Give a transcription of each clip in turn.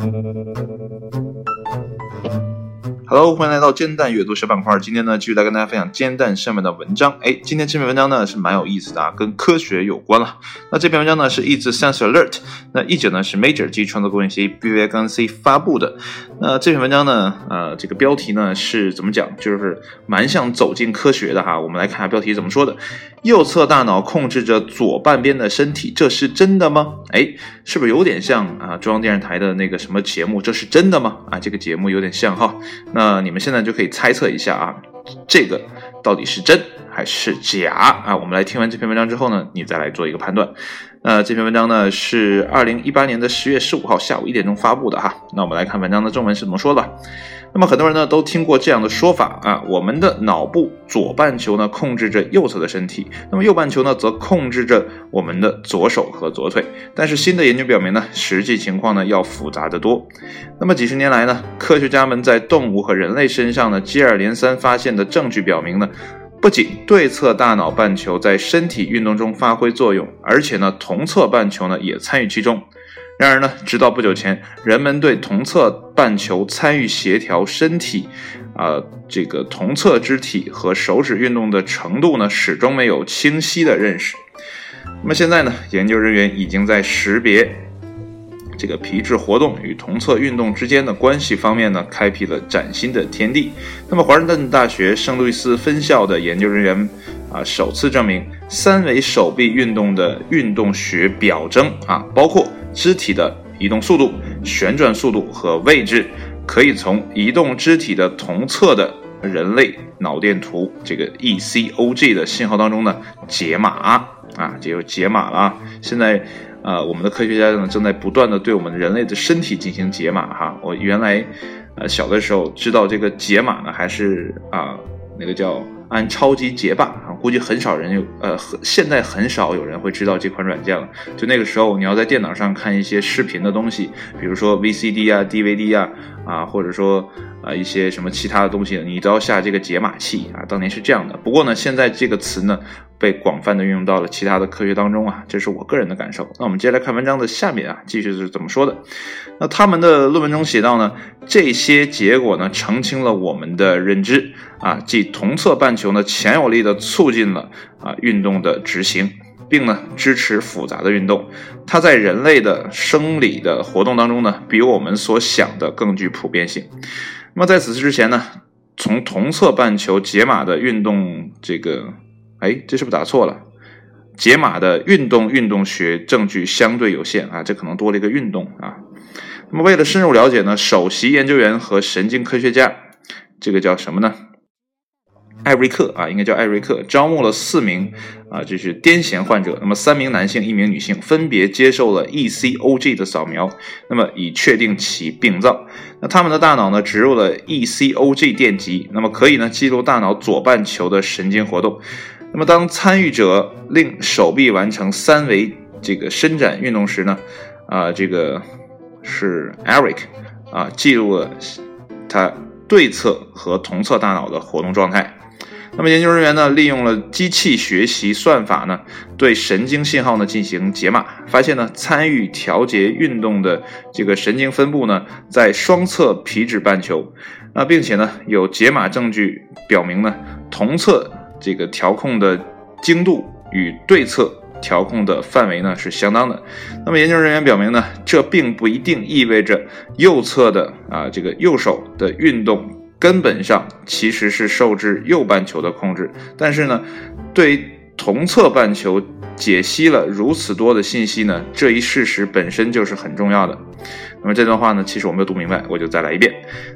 Thank you. Hello，欢迎来到煎蛋阅读小板块。今天呢，继续来跟大家分享煎蛋上面的文章。哎，今天这篇文章呢是蛮有意思的啊，跟科学有关了。那这篇文章呢是译自 Science Alert，那译者呢是 Major 及创作工业协议 B V G C 发布的。那这篇文章呢，呃，这个标题呢是怎么讲？就是蛮像走进科学的哈。我们来看下标题怎么说的：右侧大脑控制着左半边的身体，这是真的吗？哎，是不是有点像啊？中央电视台的那个什么节目？这是真的吗？啊，这个节目有点像哈。那那你们现在就可以猜测一下啊，这个到底是真还是假啊？我们来听完这篇文章之后呢，你再来做一个判断。那这篇文章呢是二零一八年的十月十五号下午一点钟发布的哈。那我们来看文章的中文是怎么说的。那么很多人呢都听过这样的说法啊，我们的脑部左半球呢控制着右侧的身体，那么右半球呢则控制着我们的左手和左腿。但是新的研究表明呢，实际情况呢要复杂的多。那么几十年来呢，科学家们在动物和人类身上呢接二连三发现的证据表明呢。不仅对侧大脑半球在身体运动中发挥作用，而且呢，同侧半球呢也参与其中。然而呢，直到不久前，人们对同侧半球参与协调身体，啊，这个同侧肢体和手指运动的程度呢，始终没有清晰的认识。那么现在呢，研究人员已经在识别。这个皮质活动与同侧运动之间的关系方面呢，开辟了崭新的天地。那么，华盛顿大学圣路易斯分校的研究人员啊，首次证明三维手臂运动的运动学表征啊，包括肢体的移动速度、旋转速度和位置，可以从移动肢体的同侧的人类脑电图这个 ECOG 的信号当中呢解码啊，就解码了。现在。呃，我们的科学家呢正在不断的对我们人类的身体进行解码哈。我原来，呃，小的时候知道这个解码呢，还是啊，那个叫按超级解霸啊，估计很少人有，呃，现在很少有人会知道这款软件了。就那个时候，你要在电脑上看一些视频的东西，比如说 VCD 啊、DVD 啊，啊，或者说。啊，一些什么其他的东西，你都要下这个解码器啊。当年是这样的，不过呢，现在这个词呢被广泛的运用到了其他的科学当中啊，这是我个人的感受。那我们接下来看文章的下面啊，继续是怎么说的？那他们的论文中写到呢，这些结果呢澄清了我们的认知啊，即同侧半球呢强有力的促进了啊运动的执行，并呢支持复杂的运动。它在人类的生理的活动当中呢，比我们所想的更具普遍性。那么在此之前呢，从同侧半球解码的运动这个，哎，这是不是打错了？解码的运动运动学证据相对有限啊，这可能多了一个运动啊。那么为了深入了解呢，首席研究员和神经科学家，这个叫什么呢？艾瑞克啊，应该叫艾瑞克，招募了四名啊，这是癫痫患者。那么三名男性，一名女性，分别接受了 ECOG 的扫描，那么以确定其病灶。那他们的大脑呢，植入了 ECOG 电极，那么可以呢记录大脑左半球的神经活动。那么当参与者令手臂完成三维这个伸展运动时呢，啊，这个是 Eric 啊，记录了他对侧和同侧大脑的活动状态。那么研究人员呢，利用了机器学习算法呢，对神经信号呢进行解码，发现呢，参与调节运动的这个神经分布呢，在双侧皮质半球，那并且呢，有解码证据表明呢，同侧这个调控的精度与对侧调控的范围呢是相当的。那么研究人员表明呢，这并不一定意味着右侧的啊这个右手的运动。根本上其实是受制右半球的控制，但是呢，对同侧半球解析了如此多的信息呢，这一事实本身就是很重要的。那么这段话呢，其实我没有读明白，我就再来一遍。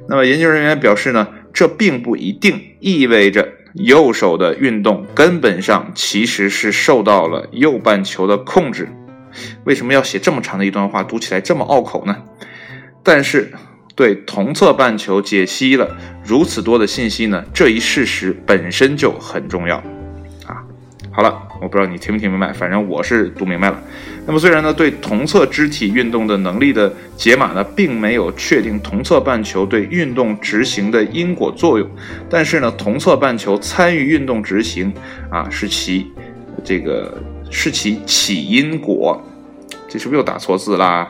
那么研究人员表示呢，这并不一定意味着右手的运动根本上其实是受到了右半球的控制。为什么要写这么长的一段话，读起来这么拗口呢？但是。对同侧半球解析了如此多的信息呢？这一事实本身就很重要啊！好了，我不知道你听没听明白，反正我是读明白了。那么虽然呢，对同侧肢体运动的能力的解码呢，并没有确定同侧半球对运动执行的因果作用，但是呢，同侧半球参与运动执行啊，是其这个是其起因果。这是不是又打错字啦？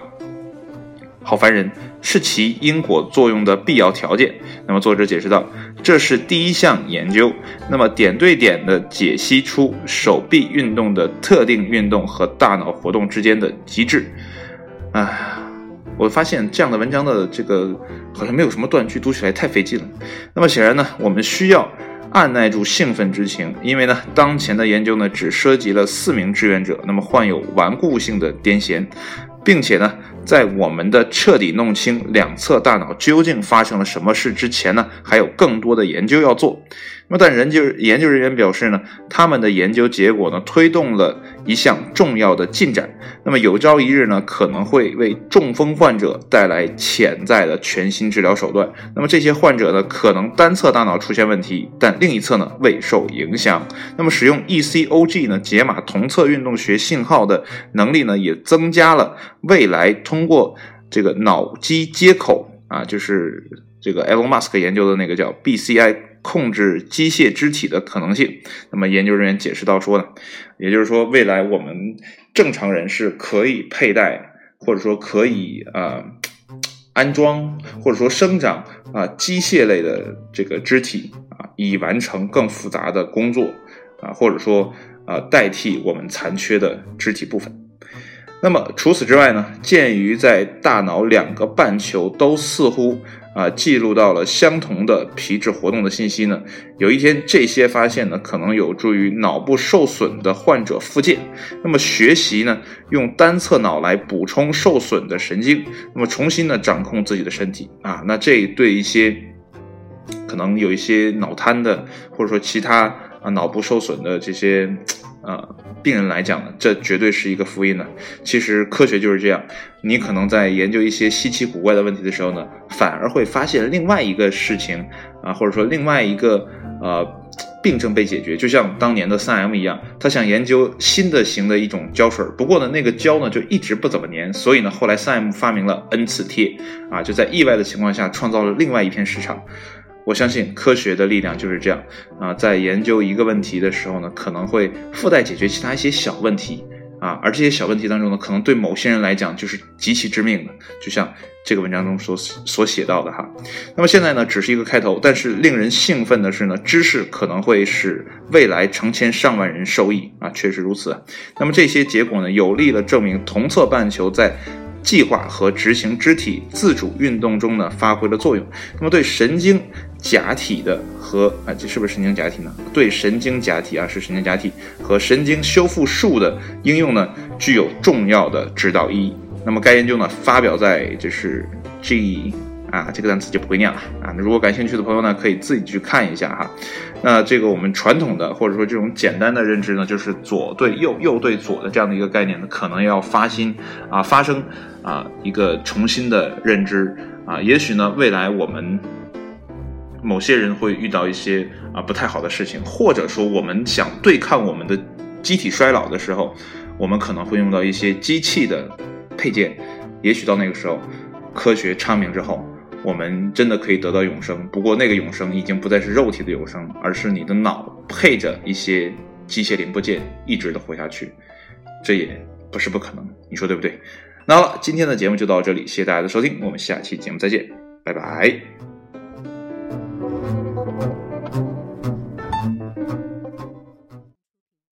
好烦人，是其因果作用的必要条件。那么作者解释道，这是第一项研究，那么点对点的解析出手臂运动的特定运动和大脑活动之间的机制。啊，我发现这样的文章的这个好像没有什么断句，读起来太费劲了。那么显然呢，我们需要按耐住兴奋之情，因为呢，当前的研究呢只涉及了四名志愿者，那么患有顽固性的癫痫，并且呢。在我们的彻底弄清两侧大脑究竟发生了什么事之前呢，还有更多的研究要做。那么，但人就研究人员表示呢，他们的研究结果呢，推动了一项重要的进展。那么，有朝一日呢，可能会为中风患者带来潜在的全新治疗手段。那么，这些患者呢，可能单侧大脑出现问题，但另一侧呢未受影响。那么，使用 ECOG 呢解码同侧运动学信号的能力呢，也增加了未来通通过这个脑机接口啊，就是这个 Elon Musk 研究的那个叫 BCI。控制机械肢体的可能性。那么研究人员解释到说呢，也就是说，未来我们正常人是可以佩戴，或者说可以啊安装，或者说生长啊机械类的这个肢体啊，以完成更复杂的工作啊，或者说啊代替我们残缺的肢体部分。那么除此之外呢？鉴于在大脑两个半球都似乎啊记录到了相同的皮质活动的信息呢，有一天这些发现呢可能有助于脑部受损的患者复健。那么学习呢用单侧脑来补充受损的神经，那么重新呢掌控自己的身体啊。那这对一些可能有一些脑瘫的，或者说其他啊脑部受损的这些。呃，病人来讲呢，这绝对是一个福音呢。其实科学就是这样，你可能在研究一些稀奇古怪的问题的时候呢，反而会发现另外一个事情啊，或者说另外一个呃病症被解决。就像当年的三 M 一样，他想研究新的型的一种胶水，不过呢，那个胶呢就一直不怎么粘，所以呢，后来三 M 发明了 N 次贴啊，就在意外的情况下创造了另外一片市场。我相信科学的力量就是这样啊，在研究一个问题的时候呢，可能会附带解决其他一些小问题啊，而这些小问题当中呢，可能对某些人来讲就是极其致命的，就像这个文章中所所写到的哈。那么现在呢，只是一个开头，但是令人兴奋的是呢，知识可能会使未来成千上万人受益啊，确实如此。那么这些结果呢，有力的证明同侧半球在。计划和执行肢体自主运动中呢发挥了作用，那么对神经假体的和啊这是不是神经假体呢？对神经假体啊是神经假体和神经修复术的应用呢具有重要的指导意义。那么该研究呢发表在就是 G。啊，这个单词就不会念了啊。那如果感兴趣的朋友呢，可以自己去看一下哈。那这个我们传统的或者说这种简单的认知呢，就是左对右，右对左的这样的一个概念呢，可能要发新啊，发生啊一个重新的认知啊。也许呢，未来我们某些人会遇到一些啊不太好的事情，或者说我们想对抗我们的机体衰老的时候，我们可能会用到一些机器的配件。也许到那个时候，科学昌明之后。我们真的可以得到永生，不过那个永生已经不再是肉体的永生，而是你的脑配着一些机械零部件一直的活下去，这也不是不可能，你说对不对？那，今天的节目就到这里，谢谢大家的收听，我们下期节目再见，拜拜。